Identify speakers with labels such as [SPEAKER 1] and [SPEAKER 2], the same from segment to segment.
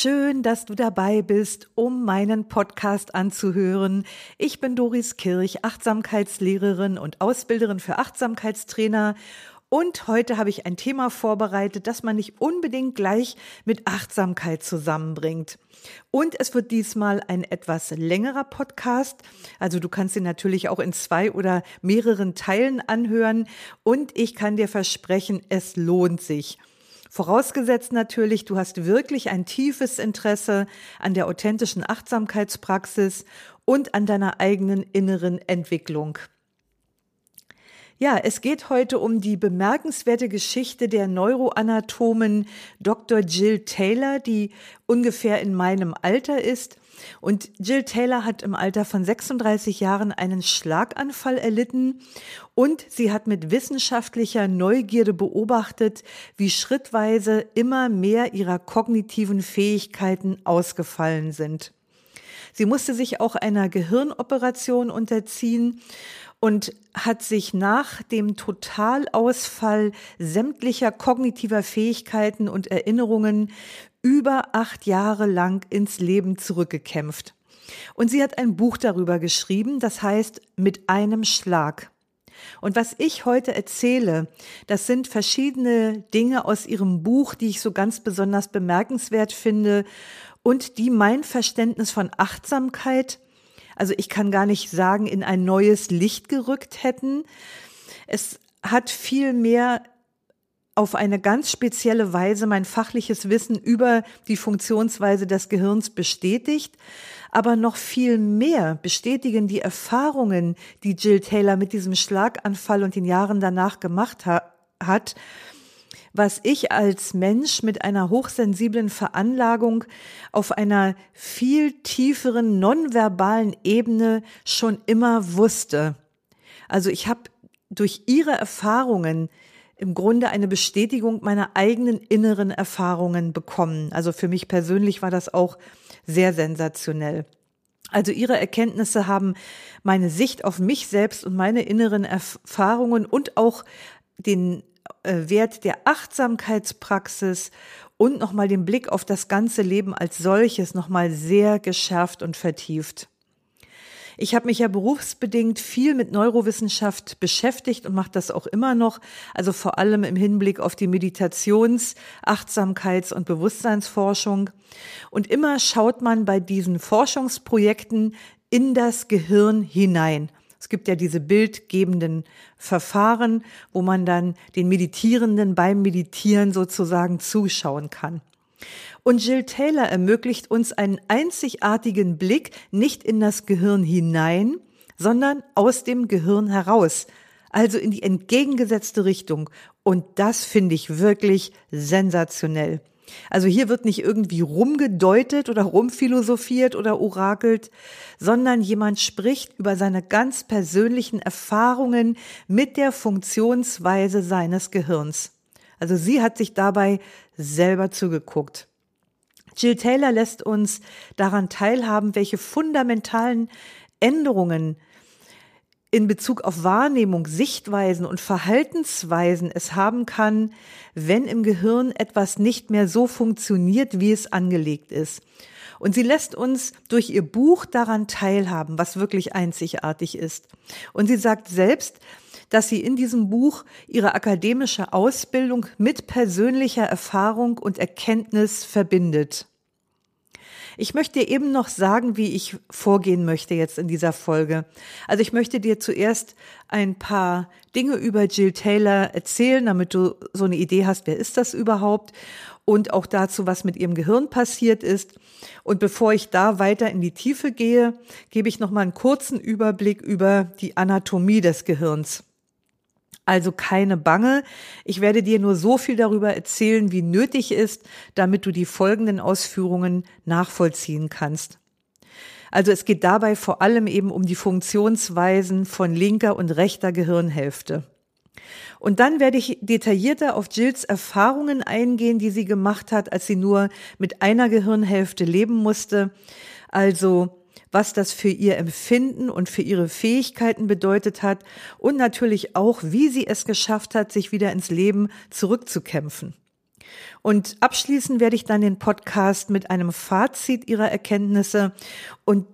[SPEAKER 1] Schön, dass du dabei bist, um meinen Podcast anzuhören. Ich bin Doris Kirch, Achtsamkeitslehrerin und Ausbilderin für Achtsamkeitstrainer. Und heute habe ich ein Thema vorbereitet, das man nicht unbedingt gleich mit Achtsamkeit zusammenbringt. Und es wird diesmal ein etwas längerer Podcast. Also du kannst ihn natürlich auch in zwei oder mehreren Teilen anhören. Und ich kann dir versprechen, es lohnt sich. Vorausgesetzt natürlich, du hast wirklich ein tiefes Interesse an der authentischen Achtsamkeitspraxis und an deiner eigenen inneren Entwicklung. Ja, es geht heute um die bemerkenswerte Geschichte der Neuroanatomen Dr. Jill Taylor, die ungefähr in meinem Alter ist und Jill Taylor hat im Alter von 36 Jahren einen Schlaganfall erlitten und sie hat mit wissenschaftlicher Neugierde beobachtet, wie schrittweise immer mehr ihrer kognitiven Fähigkeiten ausgefallen sind. Sie musste sich auch einer Gehirnoperation unterziehen und hat sich nach dem Totalausfall sämtlicher kognitiver Fähigkeiten und Erinnerungen über acht Jahre lang ins Leben zurückgekämpft. Und sie hat ein Buch darüber geschrieben, das heißt Mit einem Schlag. Und was ich heute erzähle, das sind verschiedene Dinge aus ihrem Buch, die ich so ganz besonders bemerkenswert finde und die mein Verständnis von Achtsamkeit, also ich kann gar nicht sagen, in ein neues Licht gerückt hätten. Es hat viel mehr auf eine ganz spezielle Weise mein fachliches Wissen über die Funktionsweise des Gehirns bestätigt. Aber noch viel mehr bestätigen die Erfahrungen, die Jill Taylor mit diesem Schlaganfall und den Jahren danach gemacht ha hat, was ich als Mensch mit einer hochsensiblen Veranlagung auf einer viel tieferen nonverbalen Ebene schon immer wusste. Also ich habe durch ihre Erfahrungen im Grunde eine Bestätigung meiner eigenen inneren Erfahrungen bekommen. Also für mich persönlich war das auch sehr sensationell. Also ihre Erkenntnisse haben meine Sicht auf mich selbst und meine inneren Erfahrungen und auch den äh, Wert der Achtsamkeitspraxis und nochmal den Blick auf das ganze Leben als solches nochmal sehr geschärft und vertieft. Ich habe mich ja berufsbedingt viel mit Neurowissenschaft beschäftigt und mache das auch immer noch, also vor allem im Hinblick auf die Meditations-, Achtsamkeits- und Bewusstseinsforschung. Und immer schaut man bei diesen Forschungsprojekten in das Gehirn hinein. Es gibt ja diese bildgebenden Verfahren, wo man dann den Meditierenden beim Meditieren sozusagen zuschauen kann. Und Jill Taylor ermöglicht uns einen einzigartigen Blick nicht in das Gehirn hinein, sondern aus dem Gehirn heraus, also in die entgegengesetzte Richtung. Und das finde ich wirklich sensationell. Also hier wird nicht irgendwie rumgedeutet oder rumphilosophiert oder orakelt, sondern jemand spricht über seine ganz persönlichen Erfahrungen mit der Funktionsweise seines Gehirns. Also sie hat sich dabei selber zugeguckt. Jill Taylor lässt uns daran teilhaben, welche fundamentalen Änderungen in Bezug auf Wahrnehmung, Sichtweisen und Verhaltensweisen es haben kann, wenn im Gehirn etwas nicht mehr so funktioniert, wie es angelegt ist. Und sie lässt uns durch ihr Buch daran teilhaben, was wirklich einzigartig ist. Und sie sagt selbst, dass sie in diesem Buch ihre akademische Ausbildung mit persönlicher Erfahrung und Erkenntnis verbindet. Ich möchte dir eben noch sagen, wie ich vorgehen möchte jetzt in dieser Folge. Also ich möchte dir zuerst ein paar Dinge über Jill Taylor erzählen, damit du so eine Idee hast, wer ist das überhaupt und auch dazu, was mit ihrem Gehirn passiert ist. Und bevor ich da weiter in die Tiefe gehe, gebe ich noch mal einen kurzen Überblick über die Anatomie des Gehirns. Also keine Bange. Ich werde dir nur so viel darüber erzählen, wie nötig ist, damit du die folgenden Ausführungen nachvollziehen kannst. Also es geht dabei vor allem eben um die Funktionsweisen von linker und rechter Gehirnhälfte. Und dann werde ich detaillierter auf Jills Erfahrungen eingehen, die sie gemacht hat, als sie nur mit einer Gehirnhälfte leben musste. Also was das für ihr Empfinden und für ihre Fähigkeiten bedeutet hat und natürlich auch, wie sie es geschafft hat, sich wieder ins Leben zurückzukämpfen. Und abschließen werde ich dann den Podcast mit einem Fazit ihrer Erkenntnisse und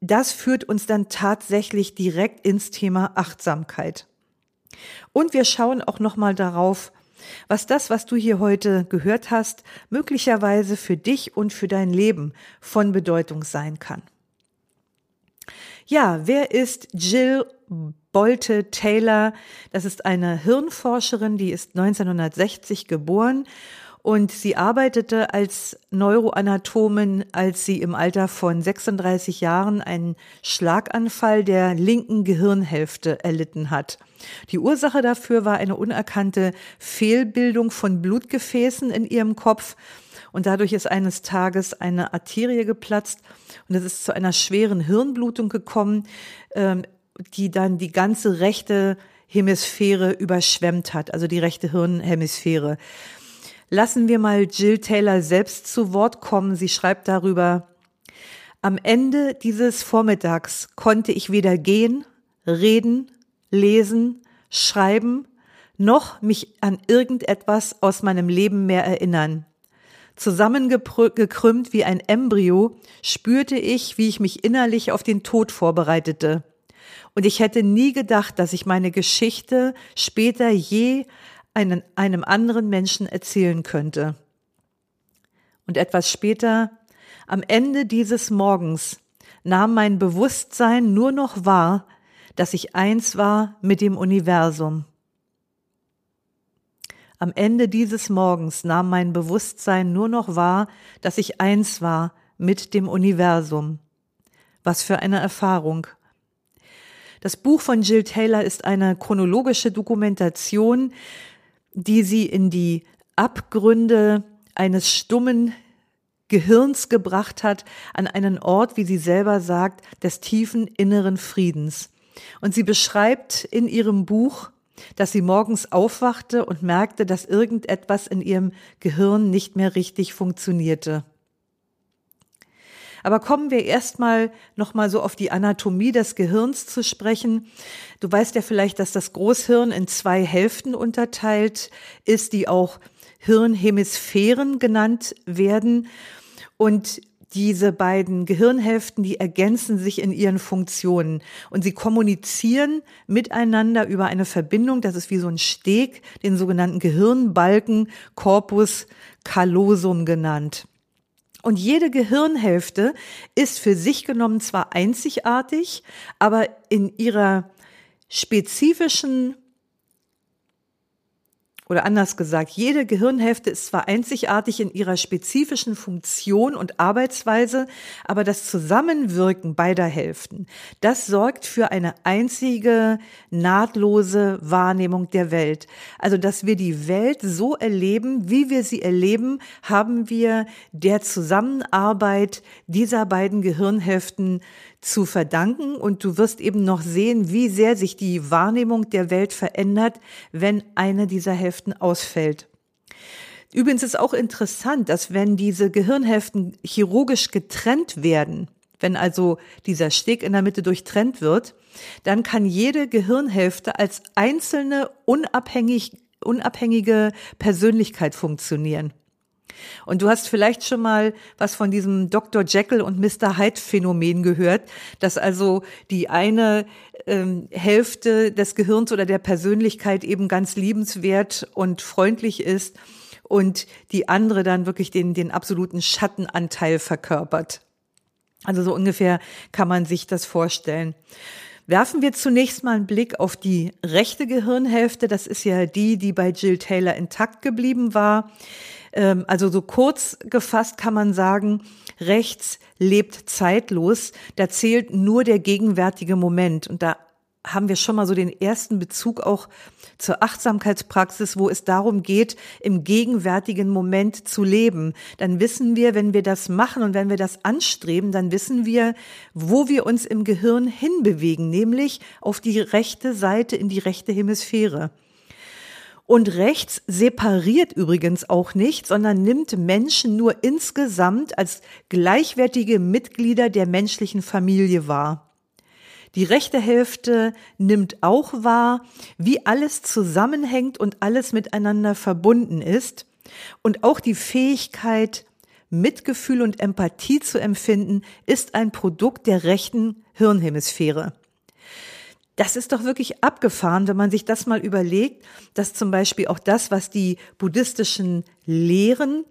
[SPEAKER 1] das führt uns dann tatsächlich direkt ins Thema Achtsamkeit. Und wir schauen auch nochmal darauf, was das, was du hier heute gehört hast, möglicherweise für dich und für dein Leben von Bedeutung sein kann. Ja, wer ist Jill Bolte Taylor? Das ist eine Hirnforscherin, die ist 1960 geboren und sie arbeitete als Neuroanatomin, als sie im Alter von 36 Jahren einen Schlaganfall der linken Gehirnhälfte erlitten hat. Die Ursache dafür war eine unerkannte Fehlbildung von Blutgefäßen in ihrem Kopf und dadurch ist eines Tages eine Arterie geplatzt und es ist zu einer schweren Hirnblutung gekommen, ähm, die dann die ganze rechte Hemisphäre überschwemmt hat, also die rechte Hirnhemisphäre. Lassen wir mal Jill Taylor selbst zu Wort kommen. Sie schreibt darüber, am Ende dieses Vormittags konnte ich weder gehen, reden, lesen, schreiben, noch mich an irgendetwas aus meinem Leben mehr erinnern. Zusammengekrümmt wie ein Embryo spürte ich, wie ich mich innerlich auf den Tod vorbereitete. Und ich hätte nie gedacht, dass ich meine Geschichte später je einen, einem anderen Menschen erzählen könnte. Und etwas später, am Ende dieses Morgens, nahm mein Bewusstsein nur noch wahr, dass ich eins war mit dem Universum. Am Ende dieses Morgens nahm mein Bewusstsein nur noch wahr, dass ich eins war mit dem Universum. Was für eine Erfahrung. Das Buch von Jill Taylor ist eine chronologische Dokumentation, die sie in die Abgründe eines stummen Gehirns gebracht hat, an einen Ort, wie sie selber sagt, des tiefen inneren Friedens. Und sie beschreibt in ihrem Buch dass sie morgens aufwachte und merkte, dass irgendetwas in ihrem Gehirn nicht mehr richtig funktionierte. Aber kommen wir erstmal noch mal so auf die Anatomie des Gehirns zu sprechen. Du weißt ja vielleicht, dass das Großhirn in zwei Hälften unterteilt ist, die auch Hirnhemisphären genannt werden. Und diese beiden Gehirnhälften, die ergänzen sich in ihren Funktionen und sie kommunizieren miteinander über eine Verbindung, das ist wie so ein Steg, den sogenannten Gehirnbalken Corpus callosum genannt. Und jede Gehirnhälfte ist für sich genommen zwar einzigartig, aber in ihrer spezifischen oder anders gesagt, jede Gehirnhälfte ist zwar einzigartig in ihrer spezifischen Funktion und Arbeitsweise, aber das Zusammenwirken beider Hälften, das sorgt für eine einzige nahtlose Wahrnehmung der Welt. Also, dass wir die Welt so erleben, wie wir sie erleben, haben wir der Zusammenarbeit dieser beiden Gehirnhälften zu verdanken und du wirst eben noch sehen, wie sehr sich die Wahrnehmung der Welt verändert, wenn eine dieser Hälften ausfällt. Übrigens ist auch interessant, dass wenn diese Gehirnhälften chirurgisch getrennt werden, wenn also dieser Steg in der Mitte durchtrennt wird, dann kann jede Gehirnhälfte als einzelne unabhängig, unabhängige Persönlichkeit funktionieren. Und du hast vielleicht schon mal was von diesem Dr. Jekyll und Mr. Hyde Phänomen gehört, dass also die eine ähm, Hälfte des Gehirns oder der Persönlichkeit eben ganz liebenswert und freundlich ist und die andere dann wirklich den, den absoluten Schattenanteil verkörpert. Also so ungefähr kann man sich das vorstellen. Werfen wir zunächst mal einen Blick auf die rechte Gehirnhälfte. Das ist ja die, die bei Jill Taylor intakt geblieben war. Ähm, also so kurz gefasst kann man sagen, rechts lebt zeitlos, da zählt nur der gegenwärtige Moment und da haben wir schon mal so den ersten Bezug auch zur Achtsamkeitspraxis, wo es darum geht, im gegenwärtigen Moment zu leben. Dann wissen wir, wenn wir das machen und wenn wir das anstreben, dann wissen wir, wo wir uns im Gehirn hinbewegen, nämlich auf die rechte Seite in die rechte Hemisphäre. Und rechts separiert übrigens auch nicht, sondern nimmt Menschen nur insgesamt als gleichwertige Mitglieder der menschlichen Familie wahr. Die rechte Hälfte nimmt auch wahr, wie alles zusammenhängt und alles miteinander verbunden ist und auch die Fähigkeit, Mitgefühl und Empathie zu empfinden, ist ein Produkt der rechten Hirnhemisphäre. Das ist doch wirklich abgefahren, wenn man sich das mal überlegt, dass zum Beispiel auch das, was die buddhistischen Lehren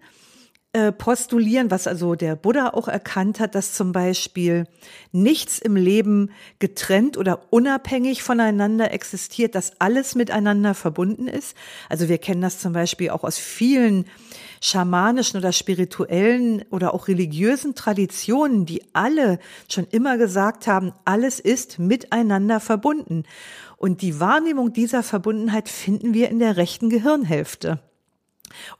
[SPEAKER 1] äh, postulieren, was also der Buddha auch erkannt hat, dass zum Beispiel nichts im Leben getrennt oder unabhängig voneinander existiert, dass alles miteinander verbunden ist. Also wir kennen das zum Beispiel auch aus vielen schamanischen oder spirituellen oder auch religiösen Traditionen, die alle schon immer gesagt haben, alles ist miteinander verbunden. Und die Wahrnehmung dieser Verbundenheit finden wir in der rechten Gehirnhälfte.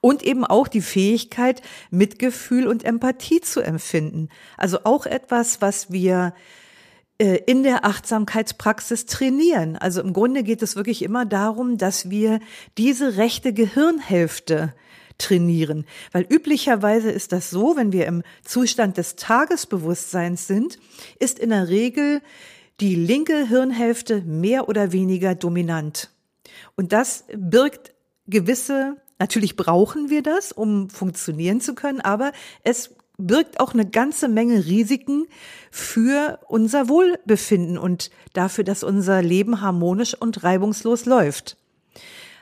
[SPEAKER 1] Und eben auch die Fähigkeit, Mitgefühl und Empathie zu empfinden. Also auch etwas, was wir äh, in der Achtsamkeitspraxis trainieren. Also im Grunde geht es wirklich immer darum, dass wir diese rechte Gehirnhälfte trainieren. Weil üblicherweise ist das so, wenn wir im Zustand des Tagesbewusstseins sind, ist in der Regel die linke Hirnhälfte mehr oder weniger dominant. Und das birgt gewisse Natürlich brauchen wir das, um funktionieren zu können, aber es birgt auch eine ganze Menge Risiken für unser Wohlbefinden und dafür, dass unser Leben harmonisch und reibungslos läuft.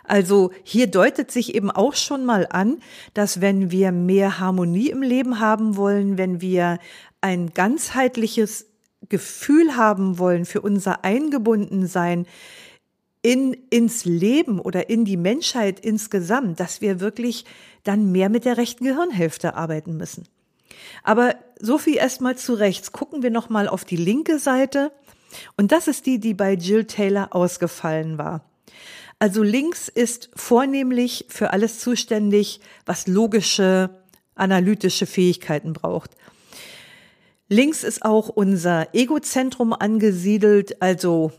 [SPEAKER 1] Also hier deutet sich eben auch schon mal an, dass wenn wir mehr Harmonie im Leben haben wollen, wenn wir ein ganzheitliches Gefühl haben wollen für unser Eingebundensein, in, ins Leben oder in die Menschheit insgesamt, dass wir wirklich dann mehr mit der rechten Gehirnhälfte arbeiten müssen. Aber so viel erstmal zu rechts. Gucken wir nochmal auf die linke Seite. Und das ist die, die bei Jill Taylor ausgefallen war. Also links ist vornehmlich für alles zuständig, was logische, analytische Fähigkeiten braucht. Links ist auch unser Egozentrum angesiedelt, also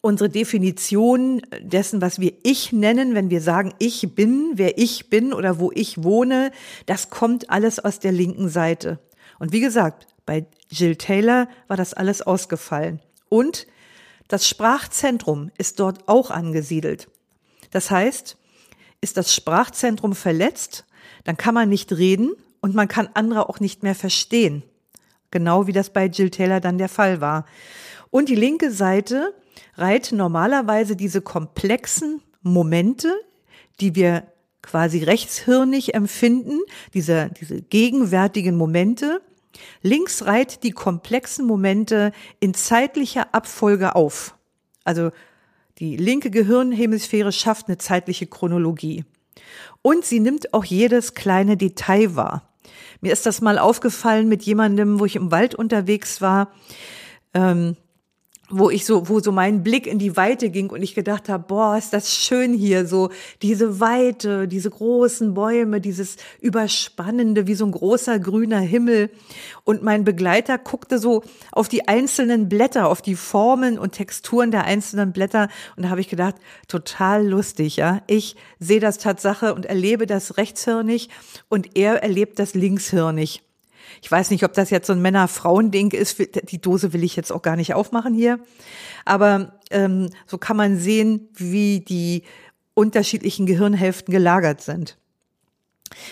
[SPEAKER 1] unsere Definition dessen, was wir Ich nennen, wenn wir sagen, ich bin, wer ich bin oder wo ich wohne, das kommt alles aus der linken Seite. Und wie gesagt, bei Jill Taylor war das alles ausgefallen. Und das Sprachzentrum ist dort auch angesiedelt. Das heißt, ist das Sprachzentrum verletzt, dann kann man nicht reden und man kann andere auch nicht mehr verstehen. Genau wie das bei Jill Taylor dann der Fall war. Und die linke Seite reiht normalerweise diese komplexen Momente, die wir quasi rechtshirnig empfinden, diese, diese gegenwärtigen Momente. Links reiht die komplexen Momente in zeitlicher Abfolge auf. Also die linke Gehirnhemisphäre schafft eine zeitliche Chronologie. Und sie nimmt auch jedes kleine Detail wahr. Mir ist das mal aufgefallen mit jemandem, wo ich im Wald unterwegs war. Ähm, wo ich so, wo so mein Blick in die Weite ging und ich gedacht habe, boah, ist das schön hier, so diese Weite, diese großen Bäume, dieses Überspannende, wie so ein großer grüner Himmel. Und mein Begleiter guckte so auf die einzelnen Blätter, auf die Formen und Texturen der einzelnen Blätter und da habe ich gedacht, total lustig, ja. Ich sehe das Tatsache und erlebe das rechtshirnig und er erlebt das linkshirnig. Ich weiß nicht, ob das jetzt so ein Männer-Frauen-Ding ist. Die Dose will ich jetzt auch gar nicht aufmachen hier. Aber ähm, so kann man sehen, wie die unterschiedlichen Gehirnhälften gelagert sind.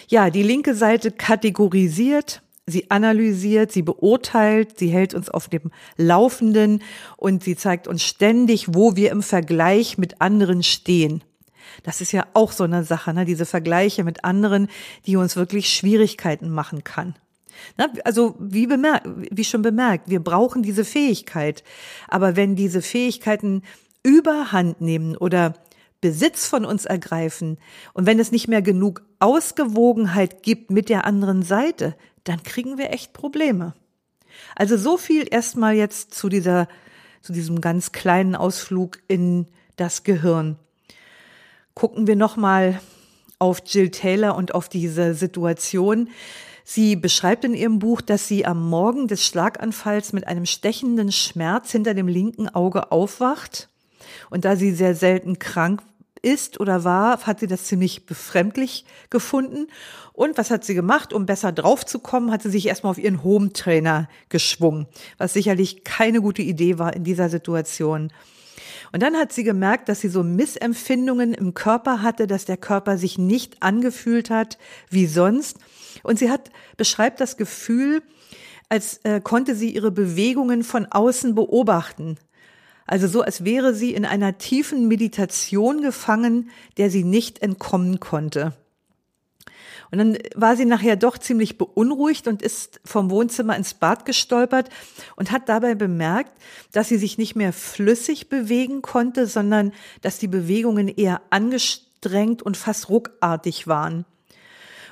[SPEAKER 1] Ja, die linke Seite kategorisiert, sie analysiert, sie beurteilt, sie hält uns auf dem Laufenden und sie zeigt uns ständig, wo wir im Vergleich mit anderen stehen. Das ist ja auch so eine Sache, ne? diese Vergleiche mit anderen, die uns wirklich Schwierigkeiten machen kann. Also wie, bemerkt, wie schon bemerkt, wir brauchen diese Fähigkeit. Aber wenn diese Fähigkeiten überhand nehmen oder Besitz von uns ergreifen und wenn es nicht mehr genug Ausgewogenheit gibt mit der anderen Seite, dann kriegen wir echt Probleme. Also so viel erstmal jetzt zu dieser zu diesem ganz kleinen Ausflug in das Gehirn. Gucken wir nochmal auf Jill Taylor und auf diese Situation. Sie beschreibt in ihrem Buch, dass sie am Morgen des Schlaganfalls mit einem stechenden Schmerz hinter dem linken Auge aufwacht. Und da sie sehr selten krank ist oder war, hat sie das ziemlich befremdlich gefunden. Und was hat sie gemacht? Um besser draufzukommen, hat sie sich erstmal auf ihren Home-Trainer geschwungen, was sicherlich keine gute Idee war in dieser Situation. Und dann hat sie gemerkt, dass sie so Missempfindungen im Körper hatte, dass der Körper sich nicht angefühlt hat wie sonst. Und sie hat, beschreibt das Gefühl, als äh, konnte sie ihre Bewegungen von außen beobachten. Also so, als wäre sie in einer tiefen Meditation gefangen, der sie nicht entkommen konnte. Und dann war sie nachher doch ziemlich beunruhigt und ist vom Wohnzimmer ins Bad gestolpert und hat dabei bemerkt, dass sie sich nicht mehr flüssig bewegen konnte, sondern dass die Bewegungen eher angestrengt und fast ruckartig waren.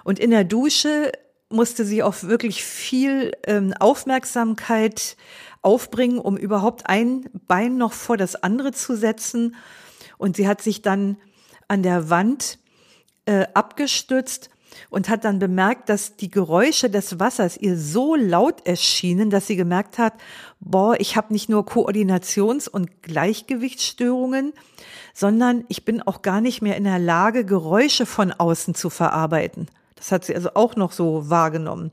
[SPEAKER 1] Und in der Dusche musste sie auch wirklich viel ähm, Aufmerksamkeit aufbringen, um überhaupt ein Bein noch vor das andere zu setzen. Und sie hat sich dann an der Wand äh, abgestützt und hat dann bemerkt, dass die Geräusche des Wassers ihr so laut erschienen, dass sie gemerkt hat, boah, ich habe nicht nur Koordinations- und Gleichgewichtsstörungen, sondern ich bin auch gar nicht mehr in der Lage, Geräusche von außen zu verarbeiten. Das hat sie also auch noch so wahrgenommen.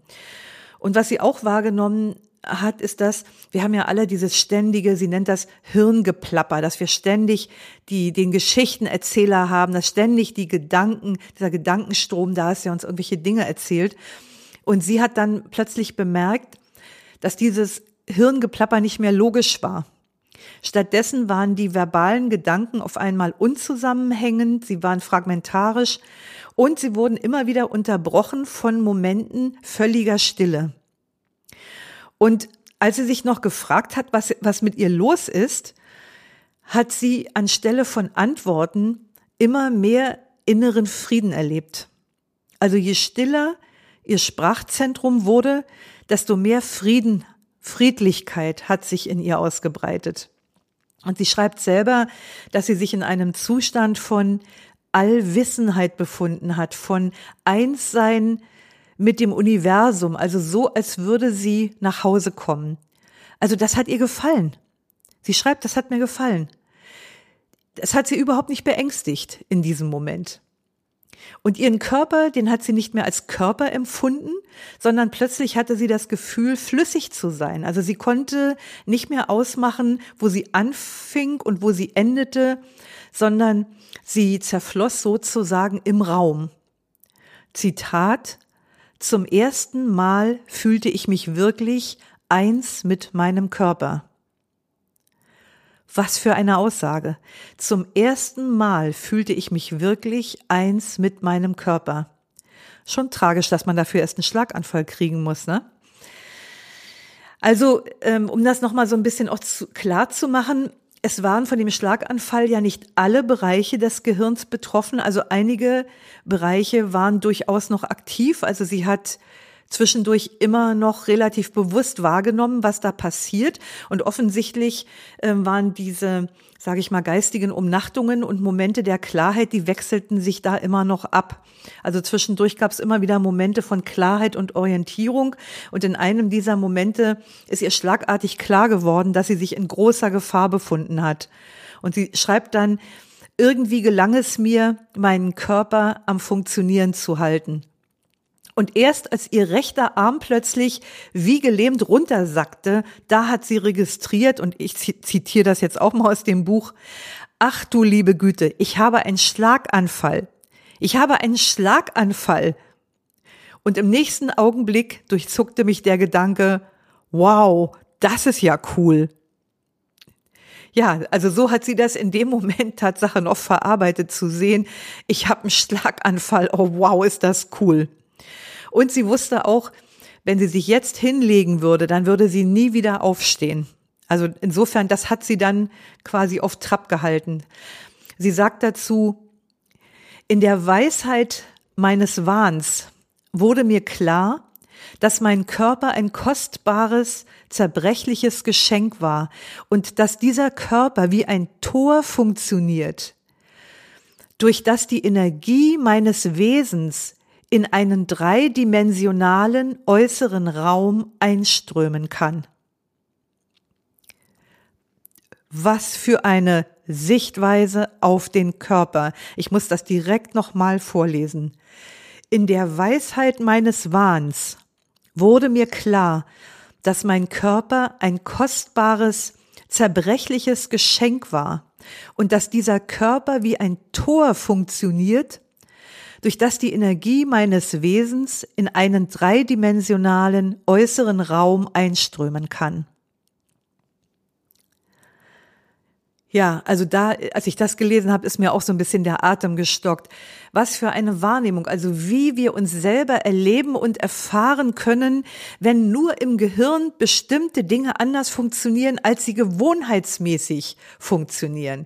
[SPEAKER 1] Und was sie auch wahrgenommen hat, ist das, wir haben ja alle dieses ständige, sie nennt das Hirngeplapper, dass wir ständig die, den Geschichtenerzähler haben, dass ständig die Gedanken, dieser Gedankenstrom da ist, der uns irgendwelche Dinge erzählt. Und sie hat dann plötzlich bemerkt, dass dieses Hirngeplapper nicht mehr logisch war. Stattdessen waren die verbalen Gedanken auf einmal unzusammenhängend, sie waren fragmentarisch und sie wurden immer wieder unterbrochen von Momenten völliger Stille. Und als sie sich noch gefragt hat, was, was mit ihr los ist, hat sie anstelle von Antworten immer mehr inneren Frieden erlebt. Also je stiller ihr Sprachzentrum wurde, desto mehr Frieden, Friedlichkeit hat sich in ihr ausgebreitet. Und sie schreibt selber, dass sie sich in einem Zustand von Allwissenheit befunden hat, von Einssein mit dem Universum, also so, als würde sie nach Hause kommen. Also das hat ihr gefallen. Sie schreibt, das hat mir gefallen. Das hat sie überhaupt nicht beängstigt in diesem Moment. Und ihren Körper, den hat sie nicht mehr als Körper empfunden, sondern plötzlich hatte sie das Gefühl, flüssig zu sein. Also sie konnte nicht mehr ausmachen, wo sie anfing und wo sie endete, sondern sie zerfloss sozusagen im Raum. Zitat, zum ersten Mal fühlte ich mich wirklich eins mit meinem Körper. Was für eine Aussage. Zum ersten Mal fühlte ich mich wirklich eins mit meinem Körper. Schon tragisch, dass man dafür erst einen Schlaganfall kriegen muss, ne? Also, ähm, um das nochmal so ein bisschen auch klar zu machen, es waren von dem Schlaganfall ja nicht alle Bereiche des Gehirns betroffen. Also einige Bereiche waren durchaus noch aktiv. Also sie hat zwischendurch immer noch relativ bewusst wahrgenommen, was da passiert. Und offensichtlich äh, waren diese, sage ich mal, geistigen Umnachtungen und Momente der Klarheit, die wechselten sich da immer noch ab. Also zwischendurch gab es immer wieder Momente von Klarheit und Orientierung. Und in einem dieser Momente ist ihr schlagartig klar geworden, dass sie sich in großer Gefahr befunden hat. Und sie schreibt dann, irgendwie gelang es mir, meinen Körper am Funktionieren zu halten. Und erst als ihr rechter Arm plötzlich wie gelähmt runtersackte, da hat sie registriert, und ich zitiere das jetzt auch mal aus dem Buch, ach du liebe Güte, ich habe einen Schlaganfall. Ich habe einen Schlaganfall. Und im nächsten Augenblick durchzuckte mich der Gedanke, wow, das ist ja cool. Ja, also so hat sie das in dem Moment Tatsache noch verarbeitet zu sehen. Ich habe einen Schlaganfall. Oh wow, ist das cool. Und sie wusste auch, wenn sie sich jetzt hinlegen würde, dann würde sie nie wieder aufstehen. Also insofern, das hat sie dann quasi auf Trab gehalten. Sie sagt dazu, in der Weisheit meines Wahns wurde mir klar, dass mein Körper ein kostbares, zerbrechliches Geschenk war und dass dieser Körper wie ein Tor funktioniert, durch das die Energie meines Wesens in einen dreidimensionalen äußeren Raum einströmen kann. Was für eine Sichtweise auf den Körper. Ich muss das direkt nochmal vorlesen. In der Weisheit meines Wahns wurde mir klar, dass mein Körper ein kostbares, zerbrechliches Geschenk war und dass dieser Körper wie ein Tor funktioniert, durch das die Energie meines Wesens in einen dreidimensionalen äußeren Raum einströmen kann. Ja, also da, als ich das gelesen habe, ist mir auch so ein bisschen der Atem gestockt. Was für eine Wahrnehmung, also wie wir uns selber erleben und erfahren können, wenn nur im Gehirn bestimmte Dinge anders funktionieren, als sie gewohnheitsmäßig funktionieren.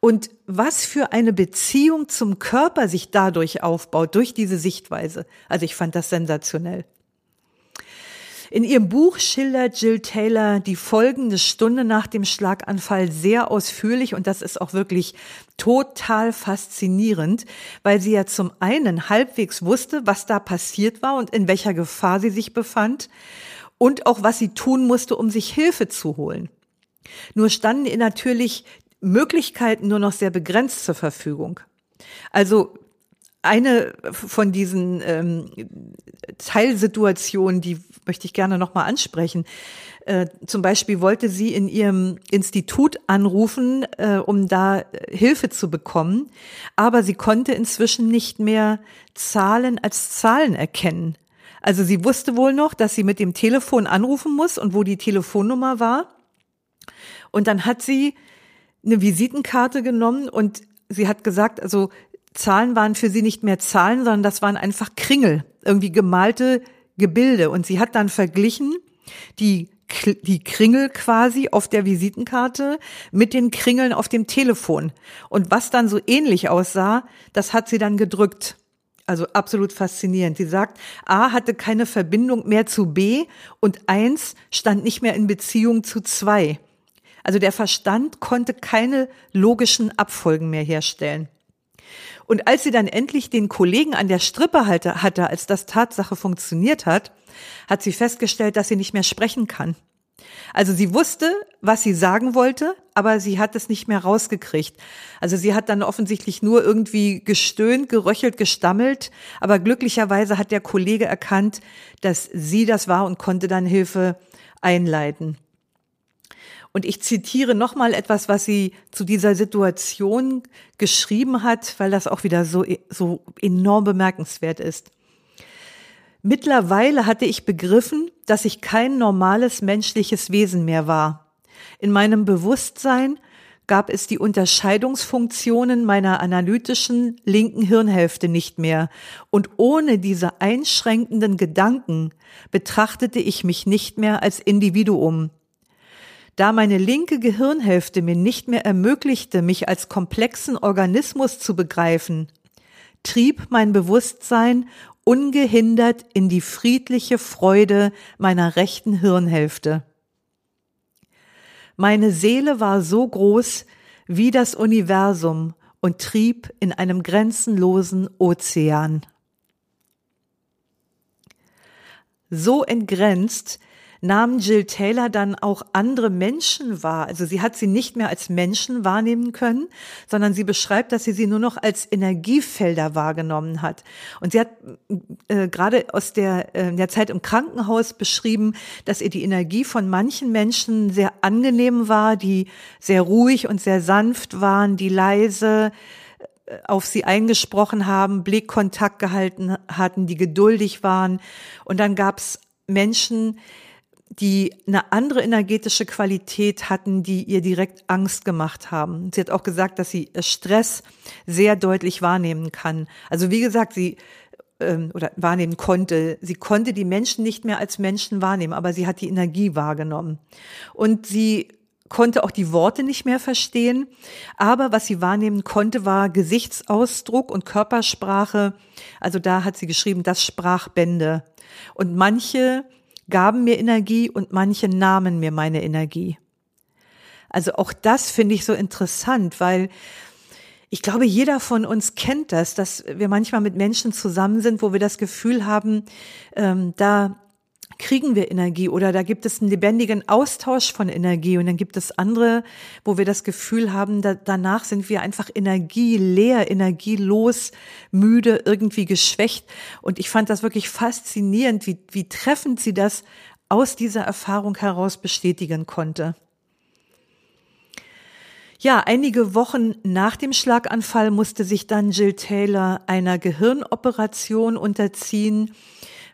[SPEAKER 1] Und was für eine Beziehung zum Körper sich dadurch aufbaut, durch diese Sichtweise. Also ich fand das sensationell. In ihrem Buch schildert Jill Taylor die folgende Stunde nach dem Schlaganfall sehr ausführlich und das ist auch wirklich total faszinierend, weil sie ja zum einen halbwegs wusste, was da passiert war und in welcher Gefahr sie sich befand und auch was sie tun musste, um sich Hilfe zu holen. Nur standen ihr natürlich Möglichkeiten nur noch sehr begrenzt zur Verfügung. Also eine von diesen ähm, Teilsituationen, die möchte ich gerne nochmal ansprechen. Äh, zum Beispiel wollte sie in ihrem Institut anrufen, äh, um da Hilfe zu bekommen, aber sie konnte inzwischen nicht mehr Zahlen als Zahlen erkennen. Also sie wusste wohl noch, dass sie mit dem Telefon anrufen muss und wo die Telefonnummer war. Und dann hat sie eine Visitenkarte genommen und sie hat gesagt, also Zahlen waren für sie nicht mehr Zahlen, sondern das waren einfach Kringel, irgendwie gemalte Gebilde. Und sie hat dann verglichen die, die Kringel quasi auf der Visitenkarte mit den Kringeln auf dem Telefon. Und was dann so ähnlich aussah, das hat sie dann gedrückt. Also absolut faszinierend. Sie sagt, A hatte keine Verbindung mehr zu B und eins stand nicht mehr in Beziehung zu zwei. Also der Verstand konnte keine logischen Abfolgen mehr herstellen. Und als sie dann endlich den Kollegen an der Strippe hatte, als das Tatsache funktioniert hat, hat sie festgestellt, dass sie nicht mehr sprechen kann. Also sie wusste, was sie sagen wollte, aber sie hat es nicht mehr rausgekriegt. Also sie hat dann offensichtlich nur irgendwie gestöhnt, geröchelt, gestammelt, aber glücklicherweise hat der Kollege erkannt, dass sie das war und konnte dann Hilfe einleiten. Und ich zitiere nochmal etwas, was sie zu dieser Situation geschrieben hat, weil das auch wieder so, so enorm bemerkenswert ist. Mittlerweile hatte ich begriffen, dass ich kein normales menschliches Wesen mehr war. In meinem Bewusstsein gab es die Unterscheidungsfunktionen meiner analytischen linken Hirnhälfte nicht mehr, und ohne diese einschränkenden Gedanken betrachtete ich mich nicht mehr als Individuum, da meine linke Gehirnhälfte mir nicht mehr ermöglichte, mich als komplexen Organismus zu begreifen, trieb mein Bewusstsein ungehindert in die friedliche Freude meiner rechten Hirnhälfte. Meine Seele war so groß wie das Universum und trieb in einem grenzenlosen Ozean. So entgrenzt, nahm Jill Taylor dann auch andere Menschen wahr. Also sie hat sie nicht mehr als Menschen wahrnehmen können, sondern sie beschreibt, dass sie sie nur noch als Energiefelder wahrgenommen hat. Und sie hat äh, gerade aus der, äh, der Zeit im Krankenhaus beschrieben, dass ihr die Energie von manchen Menschen sehr angenehm war, die sehr ruhig und sehr sanft waren, die leise äh, auf sie eingesprochen haben, Blickkontakt gehalten hatten, die geduldig waren. Und dann gab es Menschen, die eine andere energetische Qualität hatten, die ihr direkt Angst gemacht haben. Sie hat auch gesagt, dass sie Stress sehr deutlich wahrnehmen kann. Also wie gesagt, sie ähm, oder wahrnehmen konnte. Sie konnte die Menschen nicht mehr als Menschen wahrnehmen, aber sie hat die Energie wahrgenommen. Und sie konnte auch die Worte nicht mehr verstehen, aber was sie wahrnehmen konnte, war Gesichtsausdruck und Körpersprache. Also da hat sie geschrieben, das sprach Bände. Und manche gaben mir Energie und manche nahmen mir meine Energie. Also auch das finde ich so interessant, weil ich glaube, jeder von uns kennt das, dass wir manchmal mit Menschen zusammen sind, wo wir das Gefühl haben, ähm, da kriegen wir Energie oder da gibt es einen lebendigen Austausch von Energie und dann gibt es andere, wo wir das Gefühl haben, da, danach sind wir einfach energieleer, energielos, müde, irgendwie geschwächt. Und ich fand das wirklich faszinierend, wie, wie treffend sie das aus dieser Erfahrung heraus bestätigen konnte. Ja, einige Wochen nach dem Schlaganfall musste sich dann Jill Taylor einer Gehirnoperation unterziehen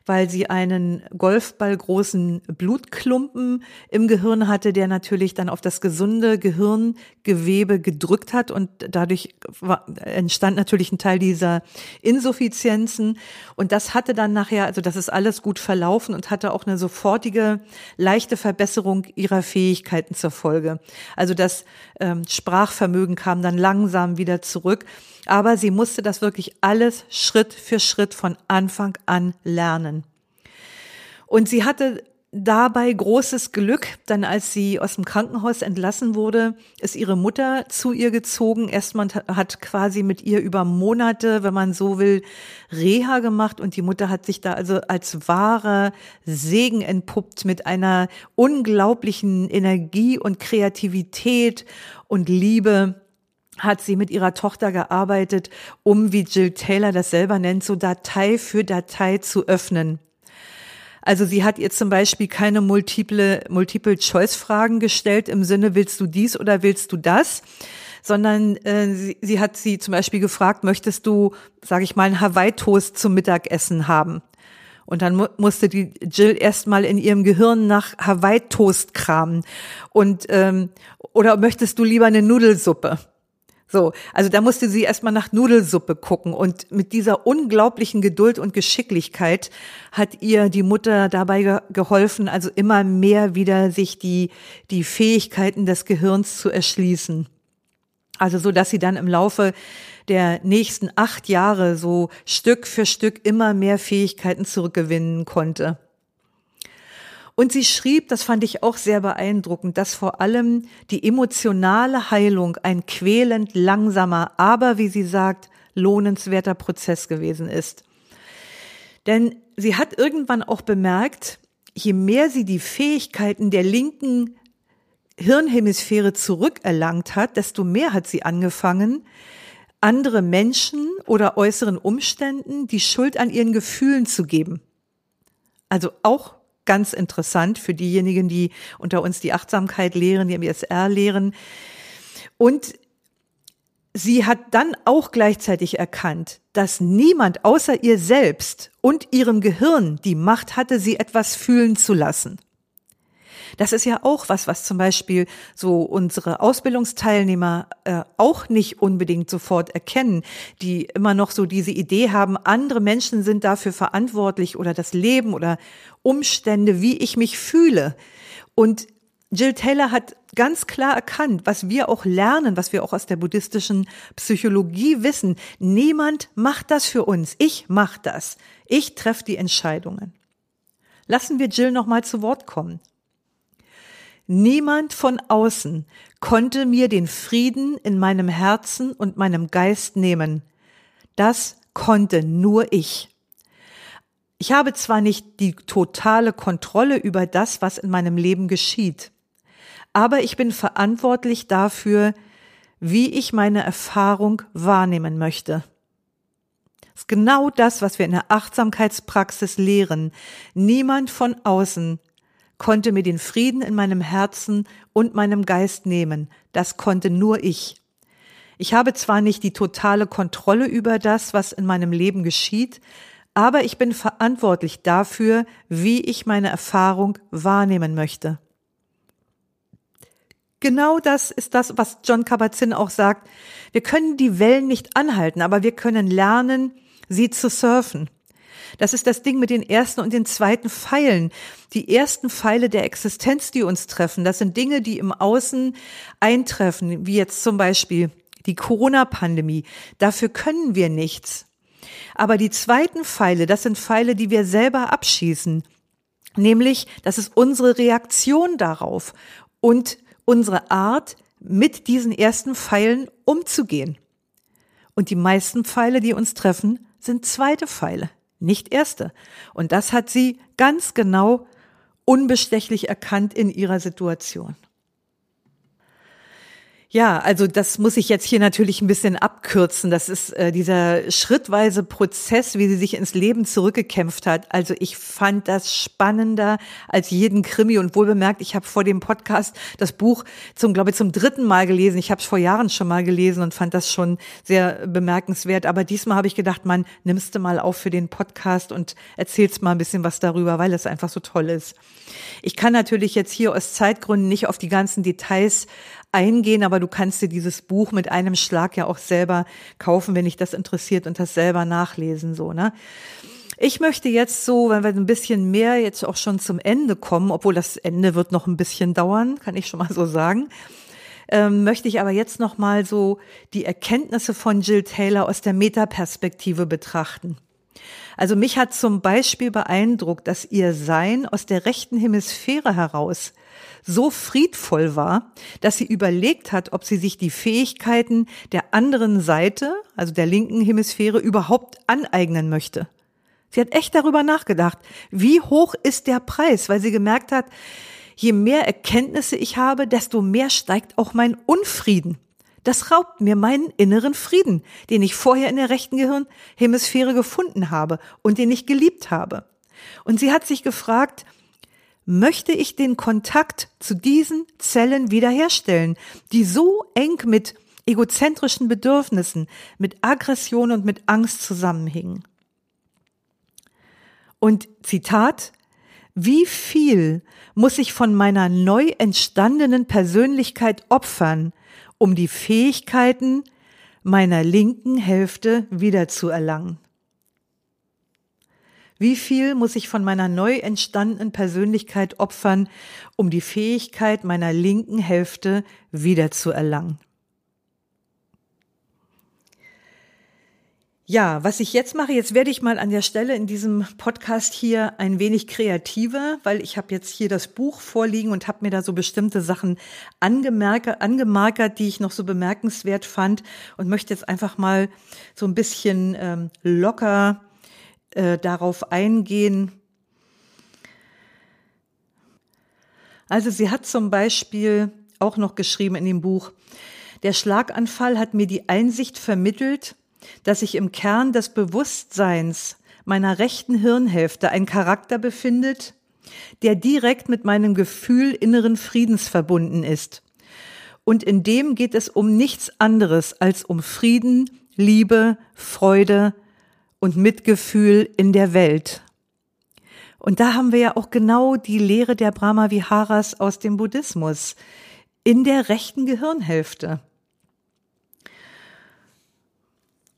[SPEAKER 1] weil sie einen Golfballgroßen Blutklumpen im Gehirn hatte, der natürlich dann auf das gesunde Gehirngewebe gedrückt hat und dadurch entstand natürlich ein Teil dieser Insuffizienzen und das hatte dann nachher, also das ist alles gut verlaufen und hatte auch eine sofortige leichte Verbesserung ihrer Fähigkeiten zur Folge. Also das ähm, Sprachvermögen kam dann langsam wieder zurück, aber sie musste das wirklich alles Schritt für Schritt von Anfang an lernen. Und sie hatte dabei großes Glück, dann als sie aus dem Krankenhaus entlassen wurde, ist ihre Mutter zu ihr gezogen. Erstmal hat quasi mit ihr über Monate, wenn man so will, Reha gemacht und die Mutter hat sich da also als wahrer Segen entpuppt mit einer unglaublichen Energie und Kreativität und Liebe hat sie mit ihrer Tochter gearbeitet, um, wie Jill Taylor das selber nennt, so Datei für Datei zu öffnen. Also sie hat ihr zum Beispiel keine multiple, multiple Choice-Fragen gestellt im Sinne, willst du dies oder willst du das? sondern äh, sie, sie hat sie zum Beispiel gefragt, möchtest du, sage ich mal, einen Hawaii-Toast zum Mittagessen haben? Und dann mu musste die Jill erstmal in ihrem Gehirn nach Hawaii-Toast kramen. Und ähm, oder möchtest du lieber eine Nudelsuppe? So, also da musste sie erstmal nach Nudelsuppe gucken und mit dieser unglaublichen Geduld und Geschicklichkeit hat ihr die Mutter dabei geholfen, also immer mehr wieder sich die, die Fähigkeiten des Gehirns zu erschließen. Also so, dass sie dann im Laufe der nächsten acht Jahre so Stück für Stück immer mehr Fähigkeiten zurückgewinnen konnte. Und sie schrieb, das fand ich auch sehr beeindruckend, dass vor allem die emotionale Heilung ein quälend langsamer, aber wie sie sagt, lohnenswerter Prozess gewesen ist. Denn sie hat irgendwann auch bemerkt, je mehr sie die Fähigkeiten der linken Hirnhemisphäre zurückerlangt hat, desto mehr hat sie angefangen, andere Menschen oder äußeren Umständen die Schuld an ihren Gefühlen zu geben. Also auch ganz interessant für diejenigen, die unter uns die Achtsamkeit lehren, die MSR lehren. Und sie hat dann auch gleichzeitig erkannt, dass niemand außer ihr selbst und ihrem Gehirn die Macht hatte, sie etwas fühlen zu lassen. Das ist ja auch was, was zum Beispiel so unsere Ausbildungsteilnehmer äh, auch nicht unbedingt sofort erkennen, die immer noch so diese Idee haben, andere Menschen sind dafür verantwortlich oder das Leben oder Umstände, wie ich mich fühle. Und Jill Taylor hat ganz klar erkannt, was wir auch lernen, was wir auch aus der buddhistischen Psychologie wissen. Niemand macht das für uns. Ich mach das. Ich treffe die Entscheidungen. Lassen wir Jill noch mal zu Wort kommen. Niemand von außen konnte mir den Frieden in meinem Herzen und meinem Geist nehmen. Das konnte nur ich. Ich habe zwar nicht die totale Kontrolle über das, was in meinem Leben geschieht, aber ich bin verantwortlich dafür, wie ich meine Erfahrung wahrnehmen möchte. Das ist genau das, was wir in der Achtsamkeitspraxis lehren. Niemand von außen konnte mir den Frieden in meinem Herzen und meinem Geist nehmen. Das konnte nur ich. Ich habe zwar nicht die totale Kontrolle über das, was in meinem Leben geschieht, aber ich bin verantwortlich dafür, wie ich meine Erfahrung wahrnehmen möchte. Genau das ist das, was John Kabat-Zinn auch sagt. Wir können die Wellen nicht anhalten, aber wir können lernen, sie zu surfen. Das ist das Ding mit den ersten und den zweiten Pfeilen. Die ersten Pfeile der Existenz, die uns treffen, das sind Dinge, die im Außen eintreffen, wie jetzt zum Beispiel die Corona-Pandemie. Dafür können wir nichts. Aber die zweiten Pfeile, das sind Pfeile, die wir selber abschießen. Nämlich, das ist unsere Reaktion darauf und unsere Art, mit diesen ersten Pfeilen umzugehen. Und die meisten Pfeile, die uns treffen, sind zweite Pfeile, nicht erste. Und das hat sie ganz genau unbestechlich erkannt in ihrer Situation. Ja, also das muss ich jetzt hier natürlich ein bisschen abkürzen. Das ist äh, dieser schrittweise Prozess, wie sie sich ins Leben zurückgekämpft hat. Also ich fand das spannender als jeden Krimi und wohlbemerkt, ich habe vor dem Podcast das Buch zum, glaube ich, zum dritten Mal gelesen. Ich habe es vor Jahren schon mal gelesen und fand das schon sehr bemerkenswert. Aber diesmal habe ich gedacht, man nimmst du mal auf für den Podcast und erzählst mal ein bisschen was darüber, weil es einfach so toll ist. Ich kann natürlich jetzt hier aus Zeitgründen nicht auf die ganzen Details eingehen, aber du kannst dir dieses Buch mit einem Schlag ja auch selber kaufen, wenn dich das interessiert und das selber nachlesen, so, ne? Ich möchte jetzt so, wenn wir ein bisschen mehr jetzt auch schon zum Ende kommen, obwohl das Ende wird noch ein bisschen dauern, kann ich schon mal so sagen, ähm, möchte ich aber jetzt noch mal so die Erkenntnisse von Jill Taylor aus der Metaperspektive betrachten. Also mich hat zum Beispiel beeindruckt, dass ihr Sein aus der rechten Hemisphäre heraus so friedvoll war, dass sie überlegt hat, ob sie sich die Fähigkeiten der anderen Seite, also der linken Hemisphäre, überhaupt aneignen möchte. Sie hat echt darüber nachgedacht, wie hoch ist der Preis, weil sie gemerkt hat, je mehr Erkenntnisse ich habe, desto mehr steigt auch mein Unfrieden. Das raubt mir meinen inneren Frieden, den ich vorher in der rechten Gehirnhemisphäre gefunden habe und den ich geliebt habe. Und sie hat sich gefragt, möchte ich den Kontakt zu diesen Zellen wiederherstellen, die so eng mit egozentrischen Bedürfnissen, mit Aggression und mit Angst zusammenhingen. Und Zitat, wie viel muss ich von meiner neu entstandenen Persönlichkeit opfern, um die Fähigkeiten meiner linken Hälfte wiederzuerlangen? Wie viel muss ich von meiner neu entstandenen Persönlichkeit opfern, um die Fähigkeit meiner linken Hälfte wiederzuerlangen? Ja, was ich jetzt mache, jetzt werde ich mal an der Stelle in diesem Podcast hier ein wenig kreativer, weil ich habe jetzt hier das Buch vorliegen und habe mir da so bestimmte Sachen angemerkt, angemarkert, die ich noch so bemerkenswert fand und möchte jetzt einfach mal so ein bisschen ähm, locker äh, darauf eingehen. Also sie hat zum Beispiel auch noch geschrieben in dem Buch, der Schlaganfall hat mir die Einsicht vermittelt, dass sich im Kern des Bewusstseins meiner rechten Hirnhälfte ein Charakter befindet, der direkt mit meinem Gefühl inneren Friedens verbunden ist. Und in dem geht es um nichts anderes als um Frieden, Liebe, Freude, und Mitgefühl in der Welt. Und da haben wir ja auch genau die Lehre der Brahma Viharas aus dem Buddhismus in der rechten Gehirnhälfte.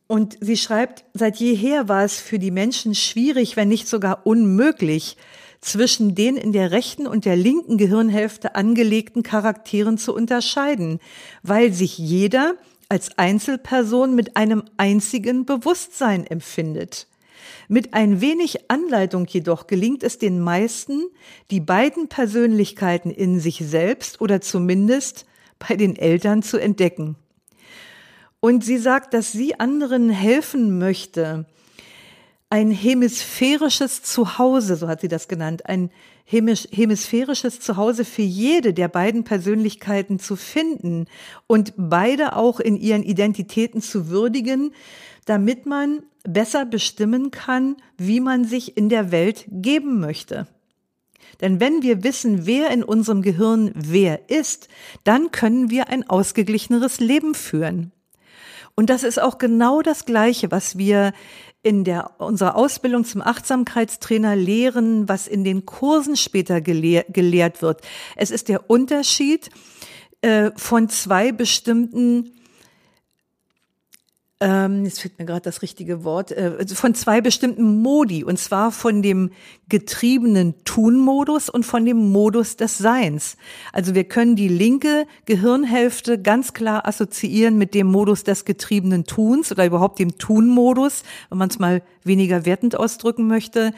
[SPEAKER 1] Und sie schreibt, seit jeher war es für die Menschen schwierig, wenn nicht sogar unmöglich, zwischen den in der rechten und der linken Gehirnhälfte angelegten Charakteren zu unterscheiden, weil sich jeder als Einzelperson mit einem einzigen Bewusstsein empfindet. Mit ein wenig Anleitung jedoch gelingt es den meisten, die beiden Persönlichkeiten in sich selbst oder zumindest bei den Eltern zu entdecken. Und sie sagt, dass sie anderen helfen möchte, ein hemisphärisches Zuhause, so hat sie das genannt, ein hemisphärisches Zuhause für jede der beiden Persönlichkeiten zu finden und beide auch in ihren Identitäten zu würdigen, damit man besser bestimmen kann, wie man sich in der Welt geben möchte. Denn wenn wir wissen, wer in unserem Gehirn wer ist, dann können wir ein ausgeglicheneres Leben führen. Und das ist auch genau das Gleiche, was wir in der, unserer Ausbildung zum Achtsamkeitstrainer lehren, was in den Kursen später gelehr, gelehrt wird. Es ist der Unterschied äh, von zwei bestimmten ähm, jetzt fehlt mir gerade das richtige Wort, äh, von zwei bestimmten Modi, und zwar von dem getriebenen Tun-Modus und von dem Modus des Seins. Also wir können die linke Gehirnhälfte ganz klar assoziieren mit dem Modus des getriebenen Tuns oder überhaupt dem Tun-Modus, wenn man es mal weniger wertend ausdrücken möchte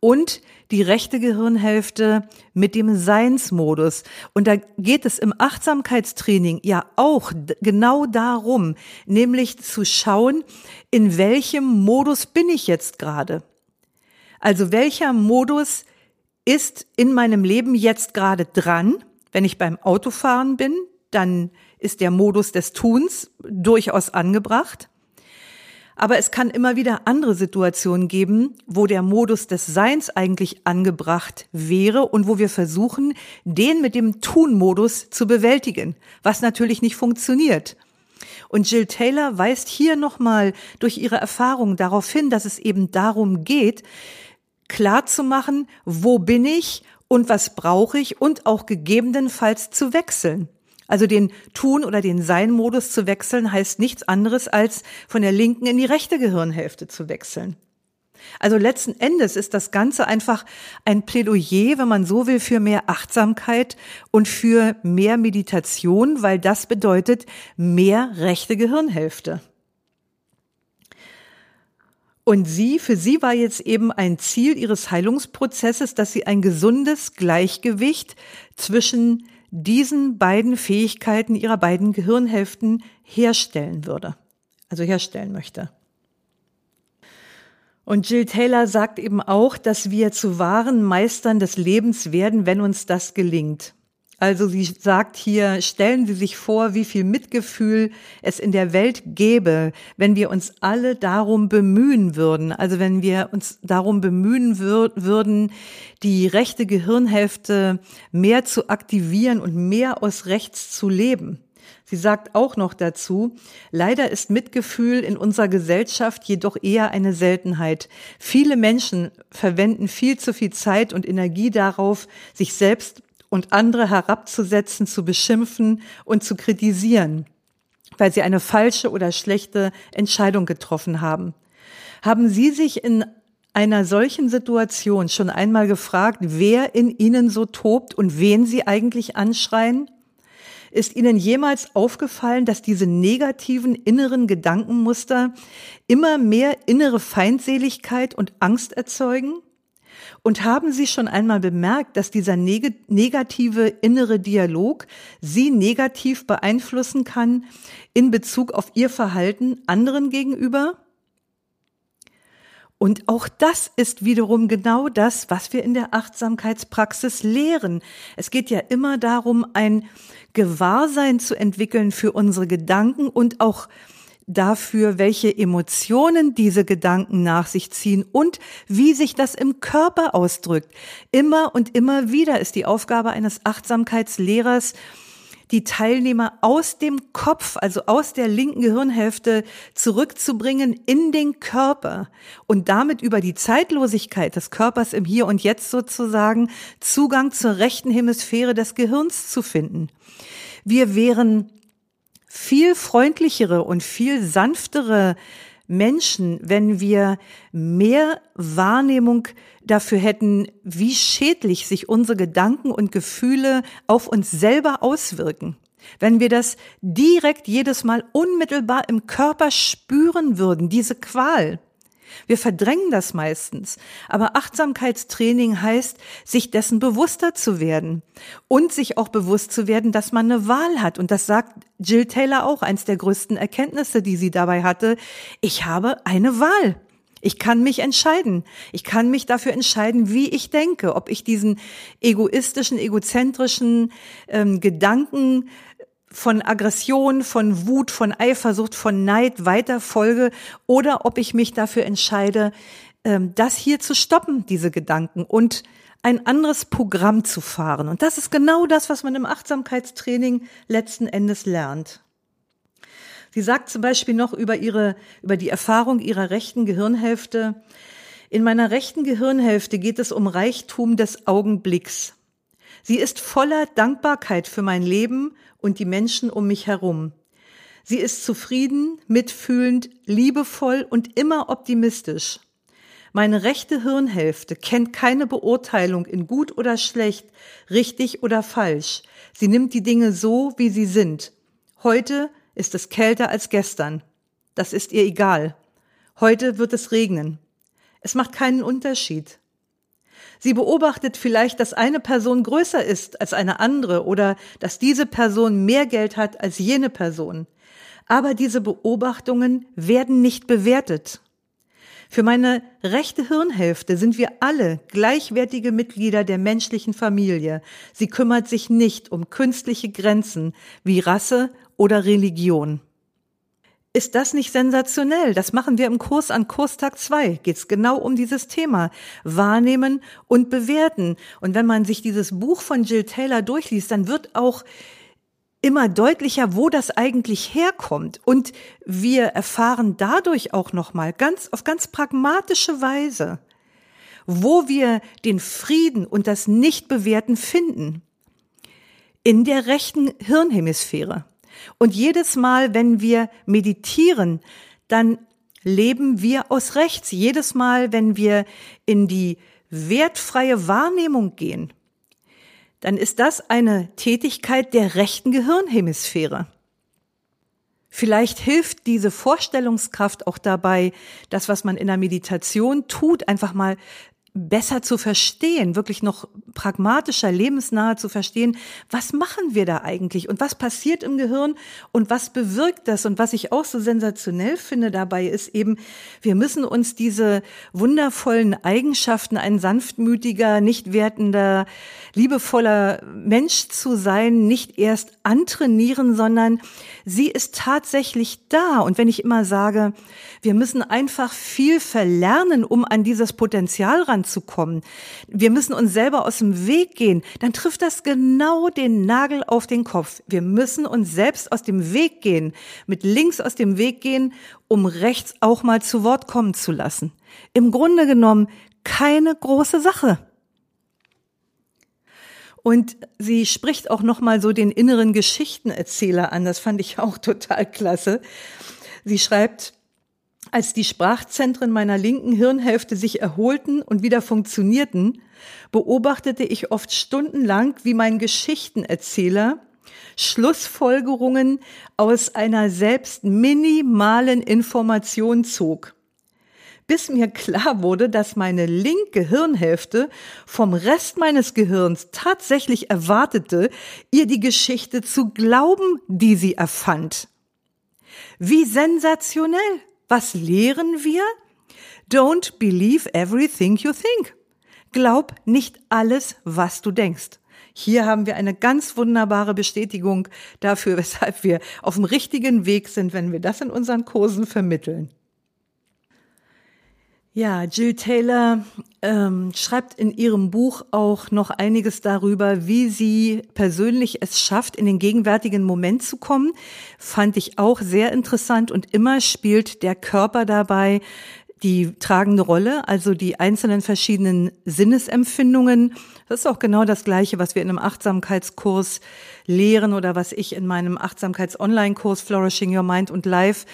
[SPEAKER 1] und die rechte Gehirnhälfte mit dem Seinsmodus. Und da geht es im Achtsamkeitstraining ja auch genau darum, nämlich zu schauen, in welchem Modus bin ich jetzt gerade? Also welcher Modus ist in meinem Leben jetzt gerade dran? Wenn ich beim Autofahren bin, dann ist der Modus des Tuns durchaus angebracht. Aber es kann immer wieder andere Situationen geben, wo der Modus des Seins eigentlich angebracht wäre und wo wir versuchen, den mit dem Tun-Modus zu bewältigen, was natürlich nicht funktioniert. Und Jill Taylor weist hier nochmal durch ihre Erfahrung darauf hin, dass es eben darum geht, klar zu machen, wo bin ich und was brauche ich und auch gegebenenfalls zu wechseln. Also den Tun- oder den Sein-Modus zu wechseln heißt nichts anderes als von der linken in die rechte Gehirnhälfte zu wechseln. Also letzten Endes ist das Ganze einfach ein Plädoyer, wenn man so will, für mehr Achtsamkeit und für mehr Meditation, weil das bedeutet mehr rechte Gehirnhälfte. Und sie, für sie war jetzt eben ein Ziel ihres Heilungsprozesses, dass sie ein gesundes Gleichgewicht zwischen diesen beiden Fähigkeiten ihrer beiden Gehirnhälften herstellen würde, also herstellen möchte. Und Jill Taylor sagt eben auch, dass wir zu wahren Meistern des Lebens werden, wenn uns das gelingt. Also sie sagt hier, stellen Sie sich vor, wie viel Mitgefühl es in der Welt gäbe, wenn wir uns alle darum bemühen würden. Also wenn wir uns darum bemühen wür würden, die rechte Gehirnhälfte mehr zu aktivieren und mehr aus rechts zu leben. Sie sagt auch noch dazu, leider ist Mitgefühl in unserer Gesellschaft jedoch eher eine Seltenheit. Viele Menschen verwenden viel zu viel Zeit und Energie darauf, sich selbst und andere herabzusetzen, zu beschimpfen und zu kritisieren, weil sie eine falsche oder schlechte Entscheidung getroffen haben. Haben Sie sich in einer solchen Situation schon einmal gefragt, wer in Ihnen so tobt und wen Sie eigentlich anschreien? Ist Ihnen jemals aufgefallen, dass diese negativen inneren Gedankenmuster immer mehr innere Feindseligkeit und Angst erzeugen? Und haben Sie schon einmal bemerkt, dass dieser neg negative innere Dialog Sie negativ beeinflussen kann in Bezug auf Ihr Verhalten anderen gegenüber? Und auch das ist wiederum genau das, was wir in der Achtsamkeitspraxis lehren. Es geht ja immer darum, ein Gewahrsein zu entwickeln für unsere Gedanken und auch dafür, welche Emotionen diese Gedanken nach sich ziehen und wie sich das im Körper ausdrückt. Immer und immer wieder ist die Aufgabe eines Achtsamkeitslehrers, die Teilnehmer aus dem Kopf, also aus der linken Gehirnhälfte zurückzubringen in den Körper und damit über die Zeitlosigkeit des Körpers im Hier und Jetzt sozusagen Zugang zur rechten Hemisphäre des Gehirns zu finden. Wir wären viel freundlichere und viel sanftere Menschen, wenn wir mehr Wahrnehmung dafür hätten, wie schädlich sich unsere Gedanken und Gefühle auf uns selber auswirken. Wenn wir das direkt jedes Mal unmittelbar im Körper spüren würden, diese Qual. Wir verdrängen das meistens. Aber Achtsamkeitstraining heißt, sich dessen bewusster zu werden und sich auch bewusst zu werden, dass man eine Wahl hat. Und das sagt Jill Taylor auch, eins der größten Erkenntnisse, die sie dabei hatte. Ich habe eine Wahl. Ich kann mich entscheiden. Ich kann mich dafür entscheiden, wie ich denke, ob ich diesen egoistischen, egozentrischen ähm, Gedanken von Aggression, von Wut, von Eifersucht, von Neid weiter folge oder ob ich mich dafür entscheide, ähm, das hier zu stoppen, diese Gedanken und ein anderes Programm zu fahren. Und das ist genau das, was man im Achtsamkeitstraining letzten Endes lernt. Sie sagt zum Beispiel noch über ihre, über die Erfahrung ihrer rechten Gehirnhälfte. In meiner rechten Gehirnhälfte geht es um Reichtum des Augenblicks. Sie ist voller Dankbarkeit für mein Leben und die Menschen um mich herum. Sie ist zufrieden, mitfühlend, liebevoll und immer optimistisch. Meine rechte Hirnhälfte kennt keine Beurteilung in gut oder schlecht, richtig oder falsch. Sie nimmt die Dinge so, wie sie sind. Heute ist es kälter als gestern. Das ist ihr egal. Heute wird es regnen. Es macht keinen Unterschied. Sie beobachtet vielleicht, dass eine Person größer ist als eine andere oder dass diese Person mehr Geld hat als jene Person. Aber diese Beobachtungen werden nicht bewertet. Für meine rechte Hirnhälfte sind wir alle gleichwertige Mitglieder der menschlichen Familie. Sie kümmert sich nicht um künstliche Grenzen wie Rasse oder Religion. Ist das nicht sensationell? Das machen wir im Kurs an Kurstag 2. Geht es genau um dieses Thema. Wahrnehmen und bewerten. Und wenn man sich dieses Buch von Jill Taylor durchliest, dann wird auch immer deutlicher, wo das eigentlich herkommt. Und wir erfahren dadurch auch nochmal ganz, auf ganz pragmatische Weise, wo wir den Frieden und das Nichtbewerten finden. In der rechten Hirnhemisphäre. Und jedes Mal, wenn wir meditieren, dann leben wir aus rechts. Jedes Mal, wenn wir in die wertfreie Wahrnehmung gehen, dann ist das eine Tätigkeit der rechten Gehirnhemisphäre. Vielleicht hilft diese Vorstellungskraft auch dabei, das, was man in der Meditation tut, einfach mal besser zu verstehen, wirklich noch pragmatischer, lebensnahe zu verstehen, was machen wir da eigentlich und was passiert im Gehirn und was bewirkt das? Und was ich auch so sensationell finde dabei ist eben, wir müssen uns diese wundervollen Eigenschaften, ein sanftmütiger, nicht wertender, liebevoller Mensch zu sein, nicht erst antrainieren, sondern sie ist tatsächlich da und wenn ich immer sage, wir müssen einfach viel verlernen, um an dieses Potenzial ranzukommen. Wir müssen uns selber aus dem Weg gehen. Dann trifft das genau den Nagel auf den Kopf. Wir müssen uns selbst aus dem Weg gehen, mit links aus dem Weg gehen, um rechts auch mal zu Wort kommen zu lassen. Im Grunde genommen keine große Sache. Und sie spricht auch noch mal so den inneren Geschichtenerzähler an. Das fand ich auch total klasse. Sie schreibt, als die Sprachzentren meiner linken Hirnhälfte sich erholten und wieder funktionierten, beobachtete ich oft stundenlang, wie mein Geschichtenerzähler Schlussfolgerungen aus einer selbst minimalen Information zog, bis mir klar wurde, dass meine linke Hirnhälfte vom Rest meines Gehirns tatsächlich erwartete, ihr die Geschichte zu glauben, die sie erfand. Wie sensationell! Was lehren wir? Don't believe everything you think. Glaub nicht alles, was du denkst. Hier haben wir eine ganz wunderbare Bestätigung dafür, weshalb wir auf dem richtigen Weg sind, wenn wir das in unseren Kursen vermitteln. Ja, Jill Taylor ähm, schreibt in ihrem Buch auch noch einiges darüber, wie sie persönlich es schafft, in den gegenwärtigen Moment zu kommen. Fand ich auch sehr interessant und immer spielt der Körper dabei die tragende Rolle, also die einzelnen verschiedenen Sinnesempfindungen. Das ist auch genau das Gleiche, was wir in einem Achtsamkeitskurs lehren oder was ich in meinem Achtsamkeits-Online-Kurs Flourishing Your Mind und Life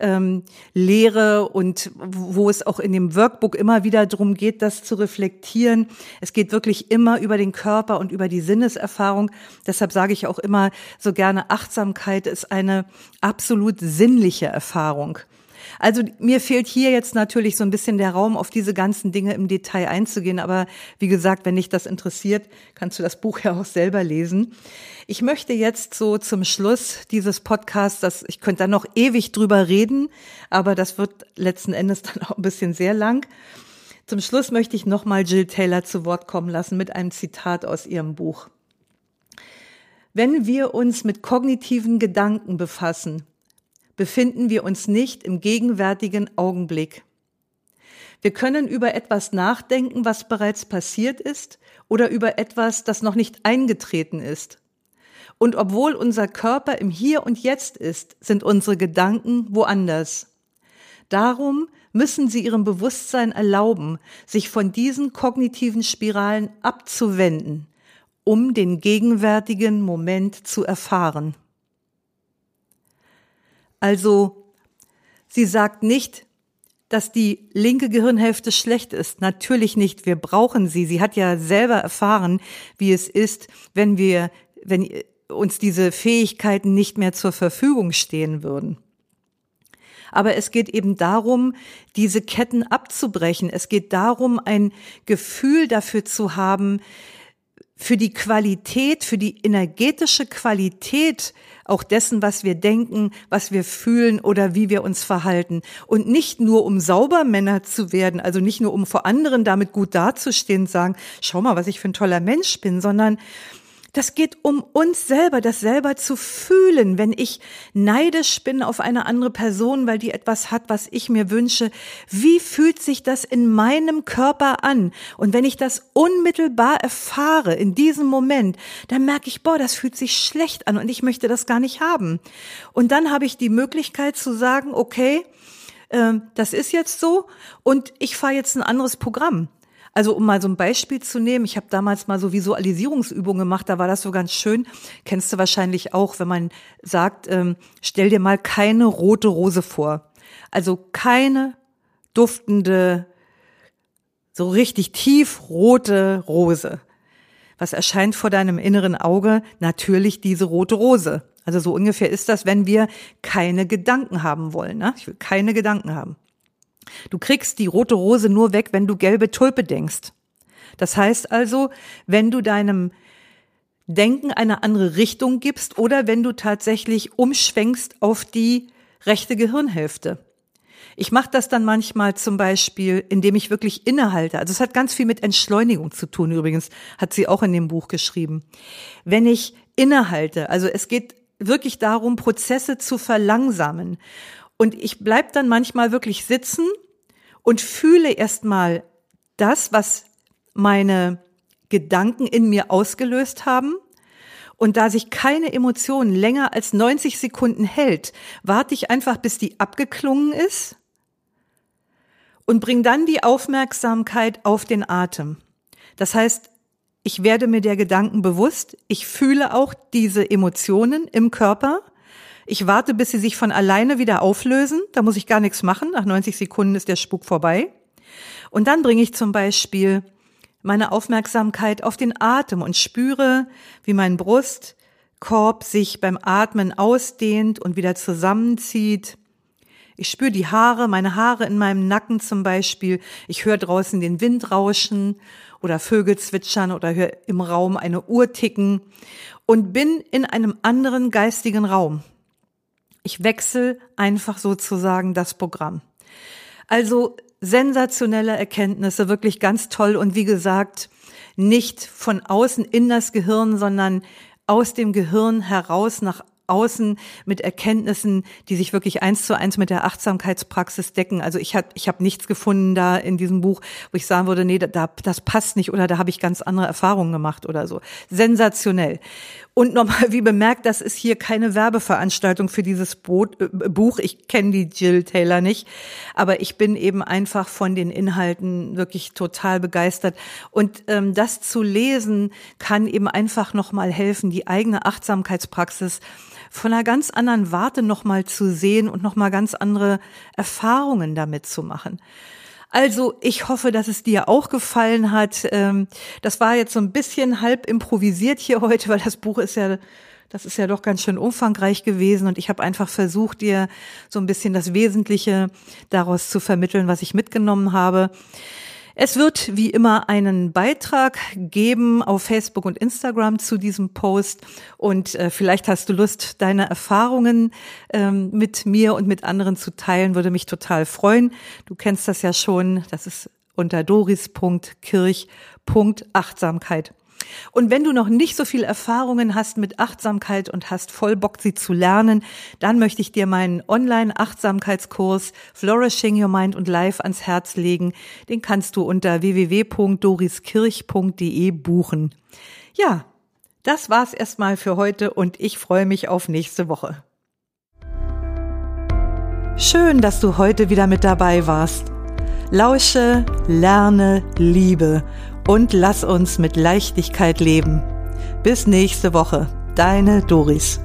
[SPEAKER 1] ähm, lehre und wo es auch in dem Workbook immer wieder darum geht, das zu reflektieren. Es geht wirklich immer über den Körper und über die Sinneserfahrung. Deshalb sage ich auch immer so gerne, Achtsamkeit ist eine absolut sinnliche Erfahrung. Also mir fehlt hier jetzt natürlich so ein bisschen der Raum, auf diese ganzen Dinge im Detail einzugehen. Aber wie gesagt, wenn dich das interessiert, kannst du das Buch ja auch selber lesen. Ich möchte jetzt so zum Schluss dieses Podcasts, dass ich könnte da noch ewig drüber reden, aber das wird letzten Endes dann auch ein bisschen sehr lang. Zum Schluss möchte ich nochmal Jill Taylor zu Wort kommen lassen mit einem Zitat aus ihrem Buch. Wenn wir uns mit kognitiven Gedanken befassen, befinden wir uns nicht im gegenwärtigen Augenblick. Wir können über etwas nachdenken, was bereits passiert ist, oder über etwas, das noch nicht eingetreten ist. Und obwohl unser Körper im Hier und Jetzt ist, sind unsere Gedanken woanders. Darum müssen Sie Ihrem Bewusstsein erlauben, sich von diesen kognitiven Spiralen abzuwenden, um den gegenwärtigen Moment zu erfahren. Also, sie sagt nicht, dass die linke Gehirnhälfte schlecht ist. Natürlich nicht. Wir brauchen sie. Sie hat ja selber erfahren, wie es ist, wenn wir, wenn uns diese Fähigkeiten nicht mehr zur Verfügung stehen würden. Aber es geht eben darum, diese Ketten abzubrechen. Es geht darum, ein Gefühl dafür zu haben, für die Qualität, für die energetische Qualität auch dessen, was wir denken, was wir fühlen oder wie wir uns verhalten. Und nicht nur, um Saubermänner zu werden, also nicht nur, um vor anderen damit gut dazustehen sagen, schau mal, was ich für ein toller Mensch bin, sondern das geht um uns selber, das selber zu fühlen. Wenn ich neidisch bin auf eine andere Person, weil die etwas hat, was ich mir wünsche, wie fühlt sich das in meinem Körper an? Und wenn ich das unmittelbar erfahre in diesem Moment, dann merke ich, boah, das fühlt sich schlecht an und ich möchte das gar nicht haben. Und dann habe ich die Möglichkeit zu sagen, okay, ähm, das ist jetzt so und ich fahre jetzt ein anderes Programm. Also um mal so ein Beispiel zu nehmen, ich habe damals mal so Visualisierungsübungen gemacht, da war das so ganz schön. Kennst du wahrscheinlich auch, wenn man sagt, ähm, stell dir mal keine rote Rose vor. Also keine duftende, so richtig tiefrote Rose. Was erscheint vor deinem inneren Auge? Natürlich diese rote Rose. Also so ungefähr ist das, wenn wir keine Gedanken haben wollen. Ne? Ich will keine Gedanken haben. Du kriegst die rote Rose nur weg, wenn du gelbe Tulpe denkst. Das heißt also, wenn du deinem Denken eine andere Richtung gibst oder wenn du tatsächlich umschwenkst auf die rechte Gehirnhälfte. Ich mache das dann manchmal zum Beispiel, indem ich wirklich innehalte. Also es hat ganz viel mit Entschleunigung zu tun übrigens, hat sie auch in dem Buch geschrieben. Wenn ich innehalte, also es geht wirklich darum, Prozesse zu verlangsamen. Und ich bleib dann manchmal wirklich sitzen und fühle erstmal das, was meine Gedanken in mir ausgelöst haben. Und da sich keine Emotion länger als 90 Sekunden hält, warte ich einfach, bis die abgeklungen ist und bring dann die Aufmerksamkeit auf den Atem. Das heißt, ich werde mir der Gedanken bewusst, ich fühle auch diese Emotionen im Körper ich warte, bis sie sich von alleine wieder auflösen. Da muss ich gar nichts machen. Nach 90 Sekunden ist der Spuk vorbei. Und dann bringe ich zum Beispiel meine Aufmerksamkeit auf den Atem und spüre, wie mein Brustkorb sich beim Atmen ausdehnt und wieder zusammenzieht. Ich spüre die Haare, meine Haare in meinem Nacken zum Beispiel. Ich höre draußen den Wind rauschen oder Vögel zwitschern oder höre im Raum eine Uhr ticken und bin in einem anderen geistigen Raum. Ich wechsle einfach sozusagen das Programm. Also sensationelle Erkenntnisse, wirklich ganz toll und wie gesagt, nicht von außen in das Gehirn, sondern aus dem Gehirn heraus nach außen mit Erkenntnissen, die sich wirklich eins zu eins mit der Achtsamkeitspraxis decken. Also ich habe ich hab nichts gefunden da in diesem Buch, wo ich sagen würde, nee, da, das passt nicht oder da habe ich ganz andere Erfahrungen gemacht oder so. Sensationell. Und nochmal, wie bemerkt, das ist hier keine Werbeveranstaltung für dieses Boot, äh, Buch. Ich kenne die Jill Taylor nicht, aber ich bin eben einfach von den Inhalten wirklich total begeistert. Und ähm, das zu lesen kann eben einfach nochmal helfen, die eigene Achtsamkeitspraxis von einer ganz anderen Warte nochmal zu sehen und nochmal ganz andere Erfahrungen damit zu machen. Also ich hoffe, dass es dir auch gefallen hat. Ähm, das war jetzt so ein bisschen halb improvisiert hier heute, weil das Buch ist ja das ist ja doch ganz schön umfangreich gewesen und ich habe einfach versucht, dir so ein bisschen das Wesentliche daraus zu vermitteln, was ich mitgenommen habe. Es wird wie immer einen Beitrag geben auf Facebook und Instagram zu diesem Post und äh, vielleicht hast du Lust, deine Erfahrungen ähm, mit mir und mit anderen zu teilen, würde mich total freuen. Du kennst das ja schon, das ist unter doris.kirch.achtsamkeit. Und wenn du noch nicht so viel Erfahrungen hast mit Achtsamkeit und hast voll Bock, sie zu lernen, dann möchte ich dir meinen Online-Achtsamkeitskurs Flourishing Your Mind und Life ans Herz legen. Den kannst du unter www.doriskirch.de buchen. Ja, das war's erstmal für heute und ich freue mich auf nächste Woche. Schön, dass du heute wieder mit dabei warst. Lausche, lerne, liebe und lass uns mit Leichtigkeit leben. Bis nächste Woche, deine Doris.